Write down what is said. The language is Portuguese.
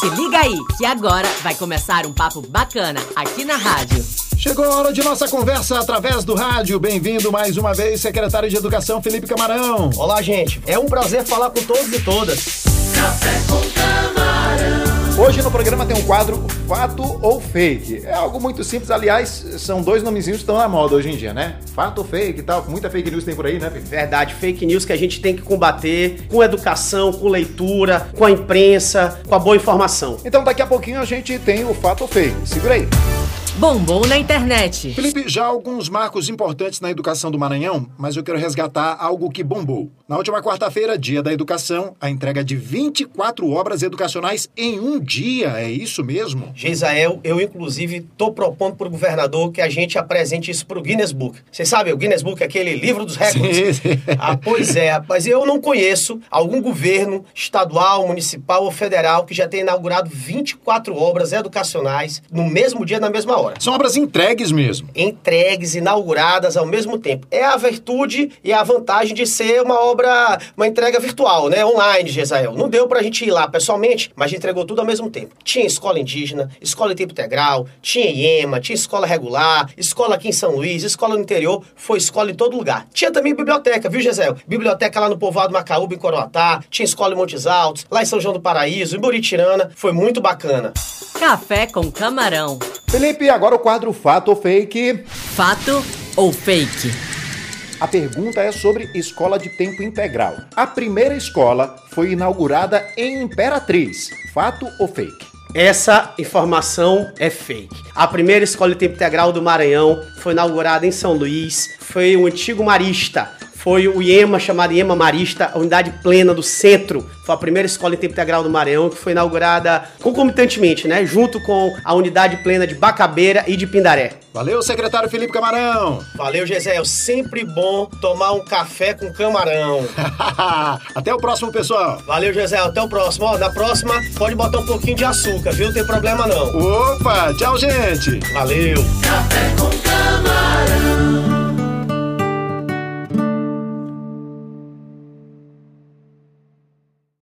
Se liga aí, que agora vai começar um papo bacana aqui na rádio. Chegou a hora de nossa conversa através do rádio. Bem-vindo mais uma vez, secretário de Educação Felipe Camarão. Olá, gente. É um prazer falar com todos e todas. Hoje no programa tem um quadro Fato ou Fake. É algo muito simples, aliás, são dois nomezinhos que estão na moda hoje em dia, né? Fato ou fake e tal. Muita fake news tem por aí, né, Felipe? Verdade, fake news que a gente tem que combater com educação, com leitura, com a imprensa, com a boa informação. Então daqui a pouquinho a gente tem o Fato ou Fake. Segura aí. Bombom na internet. Felipe, já há alguns marcos importantes na educação do Maranhão, mas eu quero resgatar algo que bombou. Na última quarta-feira, dia da educação, a entrega de 24 obras educacionais em um dia. É isso mesmo? Geisael, eu inclusive estou propondo para o governador que a gente apresente isso para o Guinness Book. Você sabe, o Guinness Book é aquele livro dos recordes. Sim, sim. Ah, pois é, rapaz. Eu não conheço algum governo estadual, municipal ou federal que já tenha inaugurado 24 obras educacionais no mesmo dia, na mesma hora. São obras entregues mesmo. entregues, inauguradas ao mesmo tempo. É a virtude e a vantagem de ser uma obra, uma entrega virtual, né? Online, Gesael. Não deu pra gente ir lá pessoalmente, mas a gente entregou tudo ao mesmo tempo. Tinha escola indígena, escola em tempo integral, tinha IEMA, tinha escola regular, escola aqui em São Luís, escola no interior, foi escola em todo lugar. Tinha também biblioteca, viu, Gesael? Biblioteca lá no povoado Macaúba, em Coroatá, tinha escola em Montes Altos, lá em São João do Paraíso, em Buritirana, foi muito bacana. Café com camarão. Felipe, agora o quadro Fato ou Fake. Fato ou fake? A pergunta é sobre escola de tempo integral. A primeira escola foi inaugurada em Imperatriz. Fato ou fake? Essa informação é fake. A primeira escola de tempo integral do Maranhão foi inaugurada em São Luís, foi o antigo marista. Foi o IEMA, chamado IEMA Marista, a unidade plena do centro. Foi a primeira escola em tempo integral do Maranhão, que foi inaugurada concomitantemente, né? Junto com a unidade plena de Bacabeira e de Pindaré. Valeu, secretário Felipe Camarão. Valeu, Gesel. Sempre bom tomar um café com camarão. Até o próximo, pessoal. Valeu, Gesel. Até o próximo. Ó, na próxima, pode botar um pouquinho de açúcar, viu? Não tem problema não. Opa, tchau, gente. Valeu. Café com